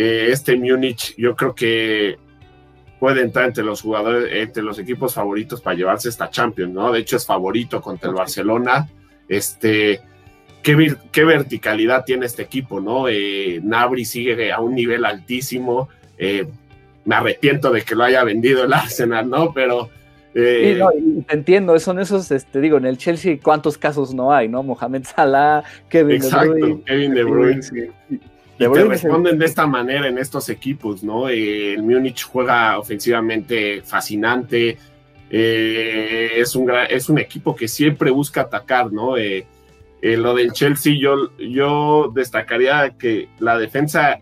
eh, este Múnich yo creo que puede entrar entre los jugadores, entre los equipos favoritos para llevarse esta Champions, ¿no? De hecho es favorito contra el Barcelona. Este, qué, qué verticalidad tiene este equipo, ¿no? Eh, Nabri sigue a un nivel altísimo. Eh, me arrepiento de que lo haya vendido el Arsenal, ¿no? Pero eh, te entiendo, son esos, este, digo, en el Chelsea, ¿cuántos casos no hay, no? Mohamed Salah, Kevin De Bruyne. Kevin De Bruyne. Y te responden de esta manera en estos equipos, ¿no? Eh, el Múnich juega ofensivamente fascinante, eh, es, un es un equipo que siempre busca atacar, ¿no? lo del Chelsea, yo, yo destacaría que la defensa,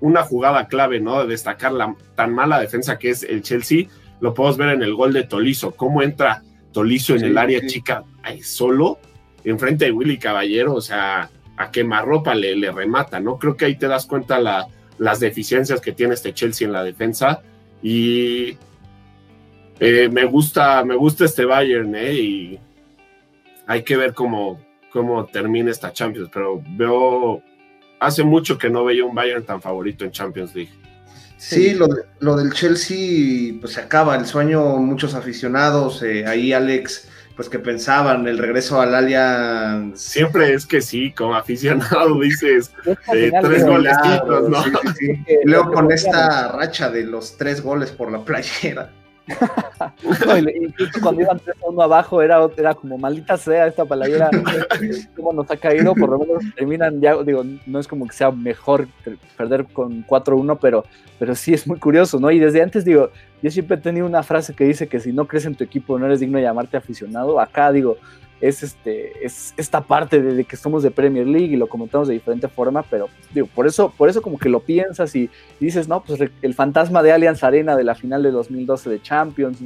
una jugada clave, ¿no? De destacar la tan mala defensa que es el Chelsea, lo podemos ver en el gol de Tolizo, cómo entra Tolizo en el área chica solo, enfrente de Willy Caballero, o sea, a quemarropa le, le remata, ¿no? Creo que ahí te das cuenta la, las deficiencias que tiene este Chelsea en la defensa y eh, me gusta, me gusta este Bayern, ¿eh? Y hay que ver cómo, cómo termina esta Champions, pero veo, hace mucho que no veía un Bayern tan favorito en Champions League. Sí, lo, lo, del Chelsea, pues se acaba el sueño, muchos aficionados, eh, ahí Alex, pues que pensaban el regreso al Allianz. Siempre es que sí, como aficionado dices, eh, tres golecitos, ¿no? Luego con esta racha de los tres goles por la playera. Incluso cuando iban 3 1 abajo era, era como maldita sea esta playera, como nos ha caído, por lo menos terminan ya, digo, no es como que sea mejor perder con 4-1, pero, pero sí es muy curioso, ¿no? Y desde antes digo, yo siempre he tenido una frase que dice que si no crees en tu equipo no eres digno de llamarte aficionado, acá digo, es, este, es esta parte de, que somos de Premier League y lo comentamos de diferente forma, pero digo, por eso, por eso como que lo piensas y, dices, no, pues el fantasma de Allianz Arena de la final de 2012 de Champions,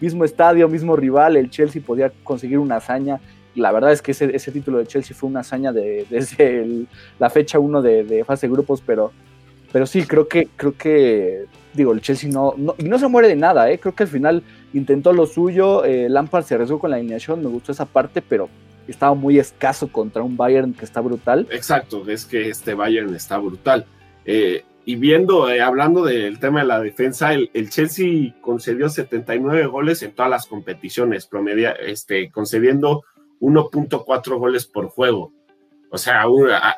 mismo estadio, mismo rival, el Chelsea podía conseguir una hazaña. La verdad es que ese, título de Chelsea fue una hazaña de, desde la fecha 1 de, de fase de grupos, pero, pero sí, creo que, creo que digo, el Chelsea no, y no se muere de nada, ¿eh? creo que al final intentó lo suyo, eh, Lampard se arriesgó con la alineación, me gustó esa parte, pero estaba muy escaso contra un Bayern que está brutal. Exacto, es que este Bayern está brutal. Eh, y viendo, eh, hablando del tema de la defensa, el, Chelsea concedió 79 goles en todas las competiciones, promedia, este, concediendo 1.4 goles por juego. O sea,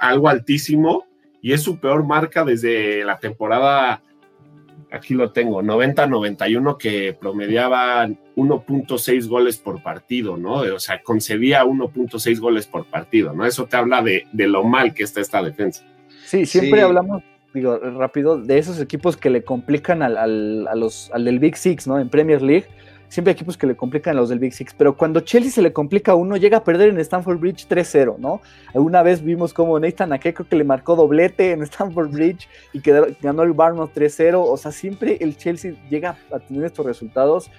algo altísimo y es su peor marca desde la temporada aquí lo tengo, 90-91 que promediaba 1.6 goles por partido, ¿no? O sea, concedía 1.6 goles por partido, ¿no? Eso te habla de, lo mal que está esta defensa. Sí, siempre hablamos, digo, rápido, de esos equipos que le complican al, al, a los, al del Big Six, ¿no? En Premier League siempre hay equipos que le complican a los del Big Six, pero cuando Chelsea se le complica a uno, llega a perder en Stamford Bridge 3-0, ¿no? Alguna vez vimos como Nathan Ake creo que le marcó doblete en Stamford Bridge y que ganó el Barno 3-0, o sea, siempre el Chelsea llega a tener estos resultados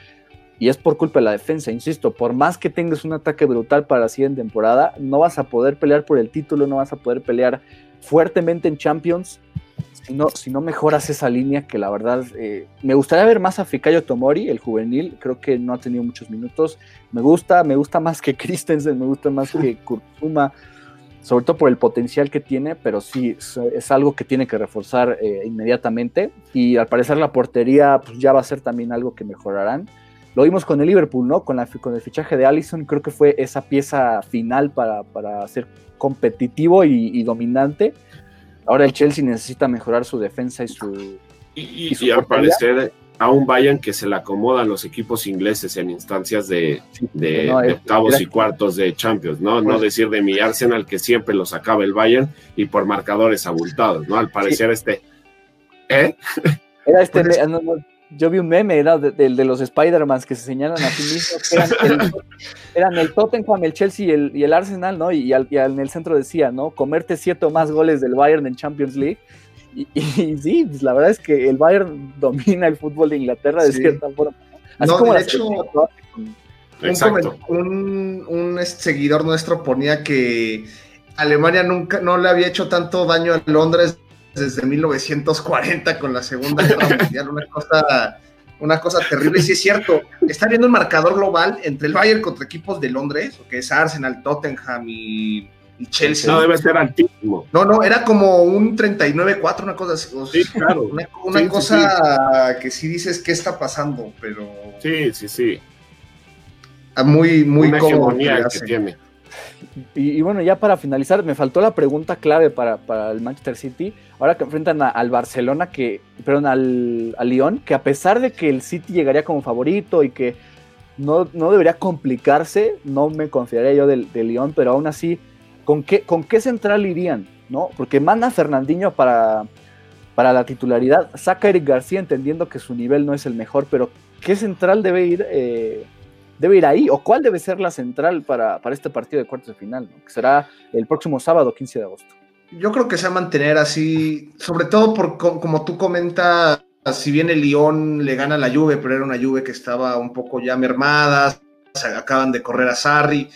y es por culpa de la defensa, insisto, por más que tengas un ataque brutal para la siguiente temporada, no vas a poder pelear por el título, no vas a poder pelear fuertemente en Champions si no, mejoras esa línea, que la verdad eh, me gustaría ver más a Fikayo Tomori, el juvenil, creo que no ha tenido muchos minutos. Me gusta, me gusta más que Christensen, me gusta más que Kurtzuma, sobre todo por el potencial que tiene, pero sí es, algo que tiene que reforzar eh, inmediatamente. Y al parecer la portería pues, ya va a ser también algo que mejorarán. Lo vimos con el Liverpool, ¿no? Con, la, con el fichaje de Allison, creo que fue esa pieza final para, para ser competitivo y dominante Ahora el Chelsea necesita mejorar su defensa y su. Y, al parecer, aún vayan que se le acomodan los equipos ingleses en instancias de, octavos y cuartos de Champions, ¿no? no pues decir de mi Arsenal que siempre lo sacaba el Bayern y por marcadores abultados, ¿no? Al parecer, este. ¿Eh? Era este. Pues yo vi un meme, era del de, los Spider-Man que se señalan a sí mismos, eran el, Tottenham, el Chelsea y el, y el Arsenal, ¿no? Y, en el centro decía, ¿no? Comerte siete o más goles del Bayern en Champions League. Y, sí, pues la verdad es que el Bayern domina el fútbol de Inglaterra de cierta forma. Así como de hecho, un, un, seguidor nuestro ponía que Alemania nunca no le había hecho tanto daño a Londres desde 1940 con la Segunda Guerra Mundial, una cosa, una cosa terrible. Y sí es cierto, está viendo un marcador global entre el Bayern contra equipos de Londres, que es Arsenal, Tottenham y y Chelsea. No, debe ser altísimo. No, no, era como un 39-4, una cosa así. Sí, claro. Una, cosa que sí dices qué está pasando, pero. Sí, sí, sí. Muy, muy una hegemonía que tiene. Y, bueno, ya para finalizar, me faltó la pregunta clave para, el Manchester City. Ahora que enfrentan al Barcelona, que, perdón, al, al Lyon, que a pesar de que el City llegaría como favorito y que no, debería complicarse, no me confiaría yo del, del Lyon, pero aún así, ¿con qué, ¿con qué central irían? ¿no? Porque manda Fernandinho para, para la titularidad, saca a Eric García entendiendo que su nivel no es el mejor, pero ¿qué central debe ir? Eh, debe ir ahí, o cuál debe ser la central para, este partido de cuartos de final, que será el próximo sábado 15 de agosto. Yo creo que se va a mantener así, sobre todo por como tú comentas, si bien el Lyon le gana la Juve, pero era una Juve que estaba un poco ya mermada, se acaban de correr a Sarri.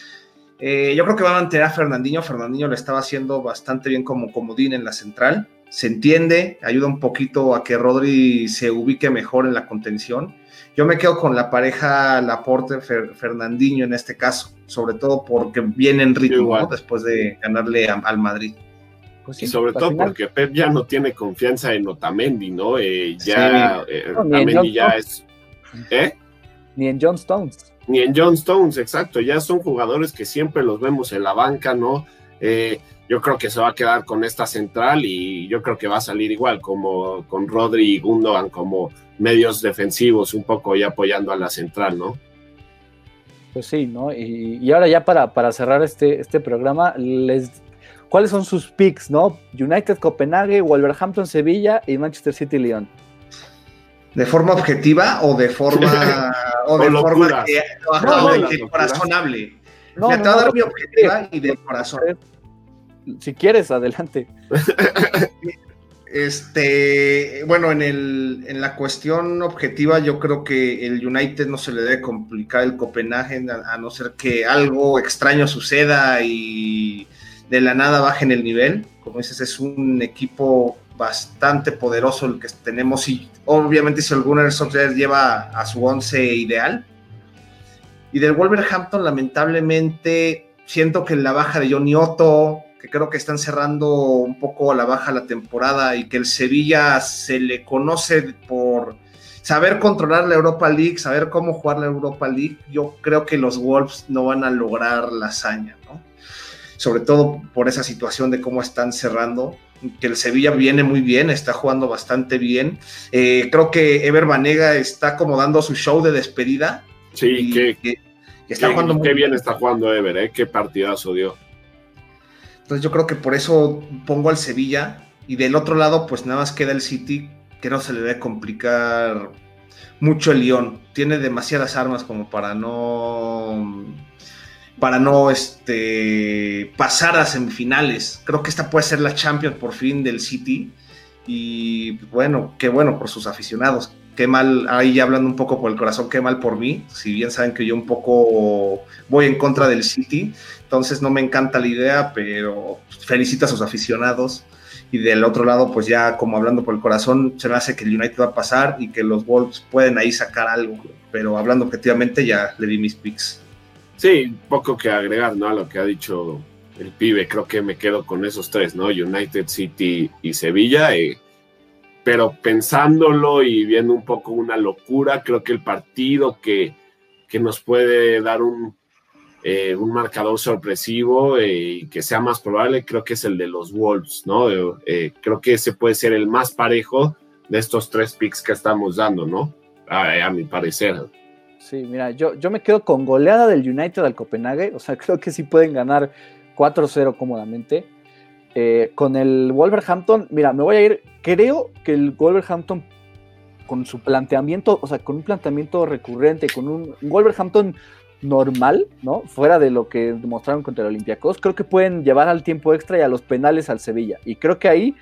Eh, yo creo que va a mantener a Fernandinho. Fernandinho lo estaba haciendo bastante bien como comodín en la central. Se entiende, ayuda un poquito a que Rodri se ubique mejor en la contención. Yo me quedo con la pareja Laporte Fernandinho en este caso, sobre todo porque viene en ritmo después de ganarle al Madrid. Pues y sobre todo porque Pep ya no tiene confianza en Otamendi, ¿no? Eh, ya eh, Otamendi ya es. ¿Eh? Ni en John Stones. Ni en John Stones, exacto. Ya son jugadores que siempre los vemos en la banca, ¿no? Eh, yo creo que se va a quedar con esta central y yo creo que va a salir igual, como con Rodri y Gundogan como medios defensivos, un poco ya apoyando a la central, ¿no? Pues sí, ¿no? Y, ahora ya para, para cerrar este, este programa, les ¿Cuáles son sus picks, no? United, Copenhague, Wolverhampton, Sevilla y Manchester City, León. ¿De forma objetiva o de forma o de forma que, no, corazonable? No, Me te a dar mi objetiva y del corazón. Si quieres, adelante. Este, bueno, en, el, en la cuestión objetiva, yo creo que el United no se le debe complicar el Copenhague, a no ser que algo extraño suceda y de la nada bajen el nivel. Como dices, es un equipo bastante poderoso el que tenemos y obviamente si alguno de Solskjaer lleva a su once ideal. Y del Wolverhampton, lamentablemente, siento que la baja de Johnny Otto, que creo que están cerrando un poco a la baja la temporada y que el Sevilla se le conoce por saber controlar la Europa League, saber cómo jugar la Europa League, yo creo que los Wolves no van a lograr la hazaña, ¿no? sobre todo por esa situación de cómo están cerrando, que el Sevilla viene muy bien, está jugando bastante bien. Eh, creo que Ever Banega está como dando su show de despedida. Sí, que, está jugando muy bien. está jugando Ever, ¿eh? Qué partidazo dio. Entonces yo creo que por eso pongo al Sevilla y del otro lado pues nada más queda el City que no se le debe complicar mucho el Lyon. Tiene demasiadas armas como para no para no este, pasar a semifinales. Creo que esta puede ser la Champions por fin del City. Y bueno, qué bueno por sus aficionados. Qué mal, ahí ya hablando un poco por el corazón, qué mal por mí. Si bien saben que yo un poco voy en contra del City, entonces no me encanta la idea, pero felicito a sus aficionados. Y del otro lado, pues ya como hablando por el corazón, se me hace que el United va a pasar y que los Wolves pueden ahí sacar algo. Pero hablando objetivamente, ya le di mis picks. Sí, poco que agregar, ¿no? A lo que ha dicho el pibe, creo que me quedo con esos tres, ¿no? United City y Sevilla. Eh, pero pensándolo y viendo un poco una locura, creo que el partido que, que nos puede dar un, eh, un marcador sorpresivo eh, y que sea más probable, creo que es el de los Wolves, ¿no? creo que ese puede ser el más parejo de estos tres picks que estamos dando, ¿no? a mi parecer. Sí, mira, yo, yo me quedo con goleada del United al Copenhague. O sea, creo que sí pueden ganar 4-0 cómodamente. Eh, con el Wolverhampton, mira, me voy a ir. Creo que el Wolverhampton, con su planteamiento, o sea, con un planteamiento recurrente, con un, Wolverhampton normal, ¿no? Fuera de lo que demostraron contra el Olympiacos, creo que pueden llevar al tiempo extra y a los penales al Sevilla. Y creo que ahí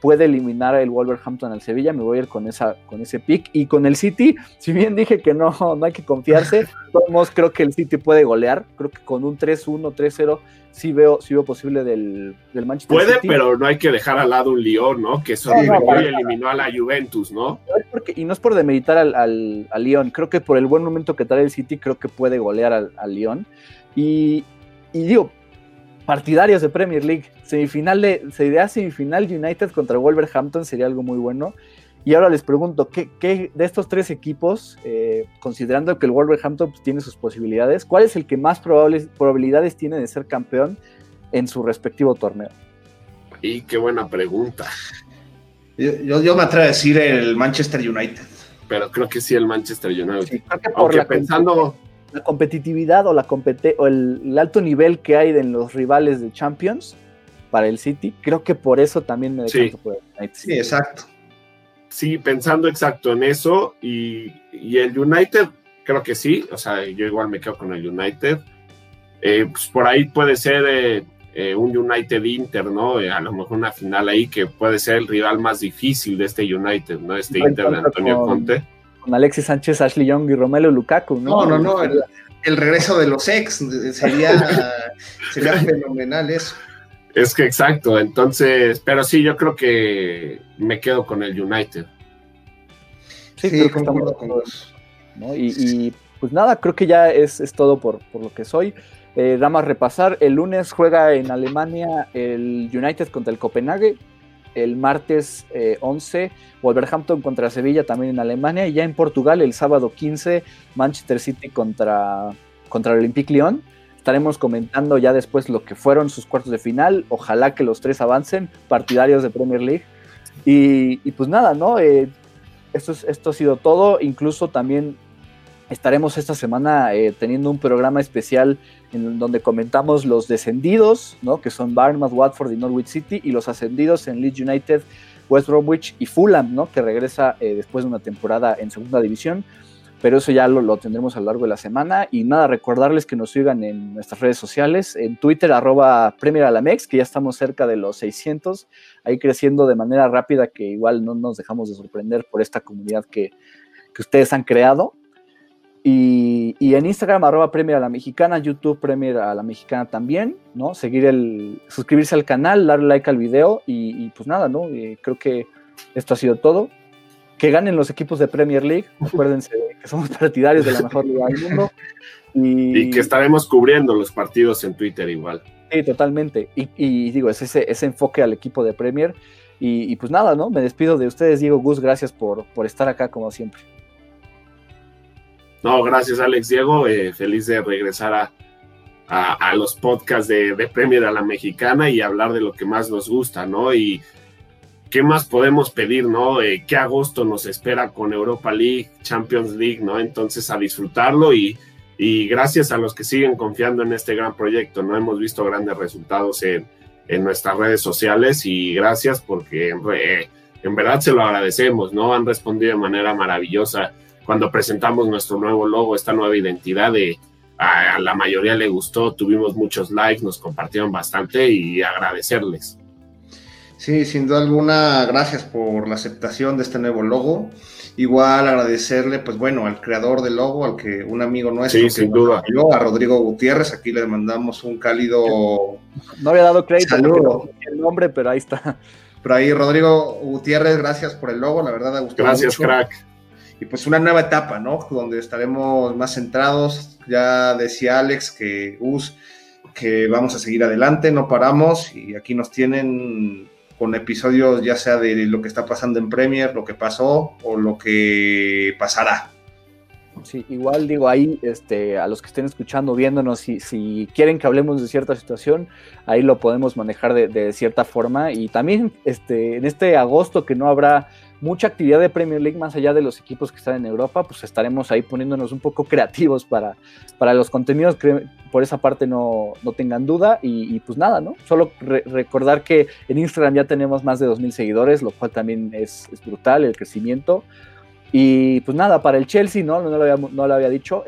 puede eliminar el Wolverhampton al Sevilla, me voy a ir con, esa, con ese pick. Y con el City, si bien dije que no, no hay que confiarse, todos creo que el City puede golear. Creo que con un 3-1, 3-0 sí veo, sí veo posible del, del Manchester City. Puede, pero no hay que dejar al lado un Lyon, ¿no? Que eso eliminó a la Juventus, ¿no? y no es por demeritar al, al, al, Lyon, creo que por el buen momento que trae el City, creo que puede golear al, al Lyon. Y, y digo, partidarios de Premier League. Semifinal de, sería semifinal United contra Wolverhampton, sería algo muy bueno. Y ahora les pregunto, ¿qué, de estos tres equipos, eh, considerando que el Wolverhampton pues, tiene sus posibilidades, cuál es el que más probables, probabilidades tiene de ser campeón en su respectivo torneo? Y qué buena pregunta. Yo, yo, me atrevo a decir el Manchester United. Pero creo que sí el Manchester United. Sí, creo que por la pensando la competitividad o, la o el, alto nivel que hay en los rivales de Champions para el City, creo que por eso también me decanto por el United. Sí, exacto. Sí, pensando exacto en eso y, el United, creo que sí, o sea, yo igual me quedo con el United. Eh, pues por ahí puede ser eh, eh, un United Inter, ¿no? a lo mejor una final ahí que puede ser el rival más difícil de este United, ¿no? Este Inter de Antonio Conte con Alexis Sánchez, Ashley Young y Romelu Lukaku, ¿no? No, no, no, el, regreso de los ex sería, sería fenomenal eso. Es que exacto, entonces, pero sí, yo creo que me quedo con el United. Sí, creo que estamos con vos. Y, pues nada, creo que ya es, todo por, lo que soy. Eh, nada más repasar, el lunes juega en Alemania el United contra el Copenhague, el martes 11, eh, Wolverhampton contra Sevilla también en Alemania, y ya en Portugal el sábado 15, Manchester City contra, contra el Olympique Lyon. Estaremos comentando ya después lo que fueron sus cuartos de final. Ojalá que los tres avancen, partidarios de Premier League. Y, pues nada, ¿no? Eh, esto, esto ha sido todo. Incluso también estaremos esta semana eh, teniendo un programa especial en donde comentamos los descendidos, ¿no? que son Barnmouth, Watford y Norwich City, y los ascendidos en Leeds United, West Bromwich y Fulham, ¿no? que regresa eh, después de una temporada en segunda división. Pero eso ya lo, tendremos a lo largo de la semana. Y nada, recordarles que nos sigan en nuestras redes sociales, en Twitter, arroba Premier Alamex, que ya estamos cerca de los 600, ahí creciendo de manera rápida, que igual no nos dejamos de sorprender por esta comunidad que, que ustedes han creado. Y, en Instagram, arroba Premier a la Mexicana, YouTube Premier a la Mexicana también, ¿no? Seguir el, suscribirse al canal, darle like al video y, pues nada, ¿no? creo que esto ha sido todo. Que ganen los equipos de Premier League, acuérdense que somos partidarios de la mejor liga del mundo. Y, que estaremos cubriendo los partidos en Twitter igual. Sí, totalmente. Y, digo, es ese, ese enfoque al equipo de Premier. Y, pues nada, ¿no? Me despido de ustedes, Diego Gus, gracias por, por estar acá como siempre. No, gracias Alex Diego, eh, feliz de regresar a, los podcasts de, Premier a la Mexicana y hablar de lo que más nos gusta, ¿no? Y qué más podemos pedir, ¿no? Eh, ¿Qué agosto nos espera con Europa League, Champions League, ¿no? Entonces a disfrutarlo y, gracias a los que siguen confiando en este gran proyecto, ¿no? Hemos visto grandes resultados en, nuestras redes sociales y gracias porque eh, en verdad se lo agradecemos, ¿no? Han respondido de manera maravillosa cuando presentamos nuestro nuevo logo, esta nueva identidad de a, la mayoría le gustó, tuvimos muchos likes, nos compartieron bastante y agradecerles. Sí, sin duda alguna, gracias por la aceptación de este nuevo logo. Igual agradecerle, pues bueno, al creador del logo, al que un amigo nuestro, sí, sin duda. a Rodrigo Gutiérrez, aquí le mandamos un cálido. No había dado crédito el nombre, pero ahí está. Pero ahí, Rodrigo Gutiérrez, gracias por el logo, la verdad, ha gustado Gracias, crack y pues una nueva etapa, ¿no? Donde estaremos más centrados. Ya decía Alex que US, que vamos a seguir adelante, no paramos y aquí nos tienen con episodios ya sea de lo que está pasando en Premier, lo que pasó o lo que pasará. Sí, igual digo ahí, este, a los que estén escuchando, viéndonos, si, si quieren que hablemos de cierta situación, ahí lo podemos manejar de, de, cierta forma. Y también este, en este agosto que no habrá mucha actividad de Premier League más allá de los equipos que están en Europa, pues estaremos ahí poniéndonos un poco creativos para, para los contenidos, por esa parte no, tengan duda y, pues nada, ¿no? Solo recordar que en Instagram ya tenemos más de 2.000 seguidores, lo cual también es, brutal el crecimiento. Y pues nada, para el Chelsea, no, no, lo, había, no lo había dicho,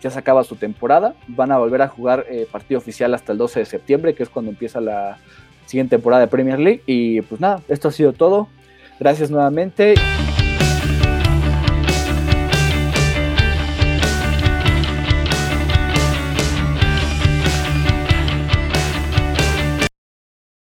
ya se acaba su temporada, van a volver a jugar eh, partido oficial hasta el 12 de septiembre, que es cuando empieza la siguiente temporada de Premier League. Y pues nada, esto ha sido todo. Gracias nuevamente.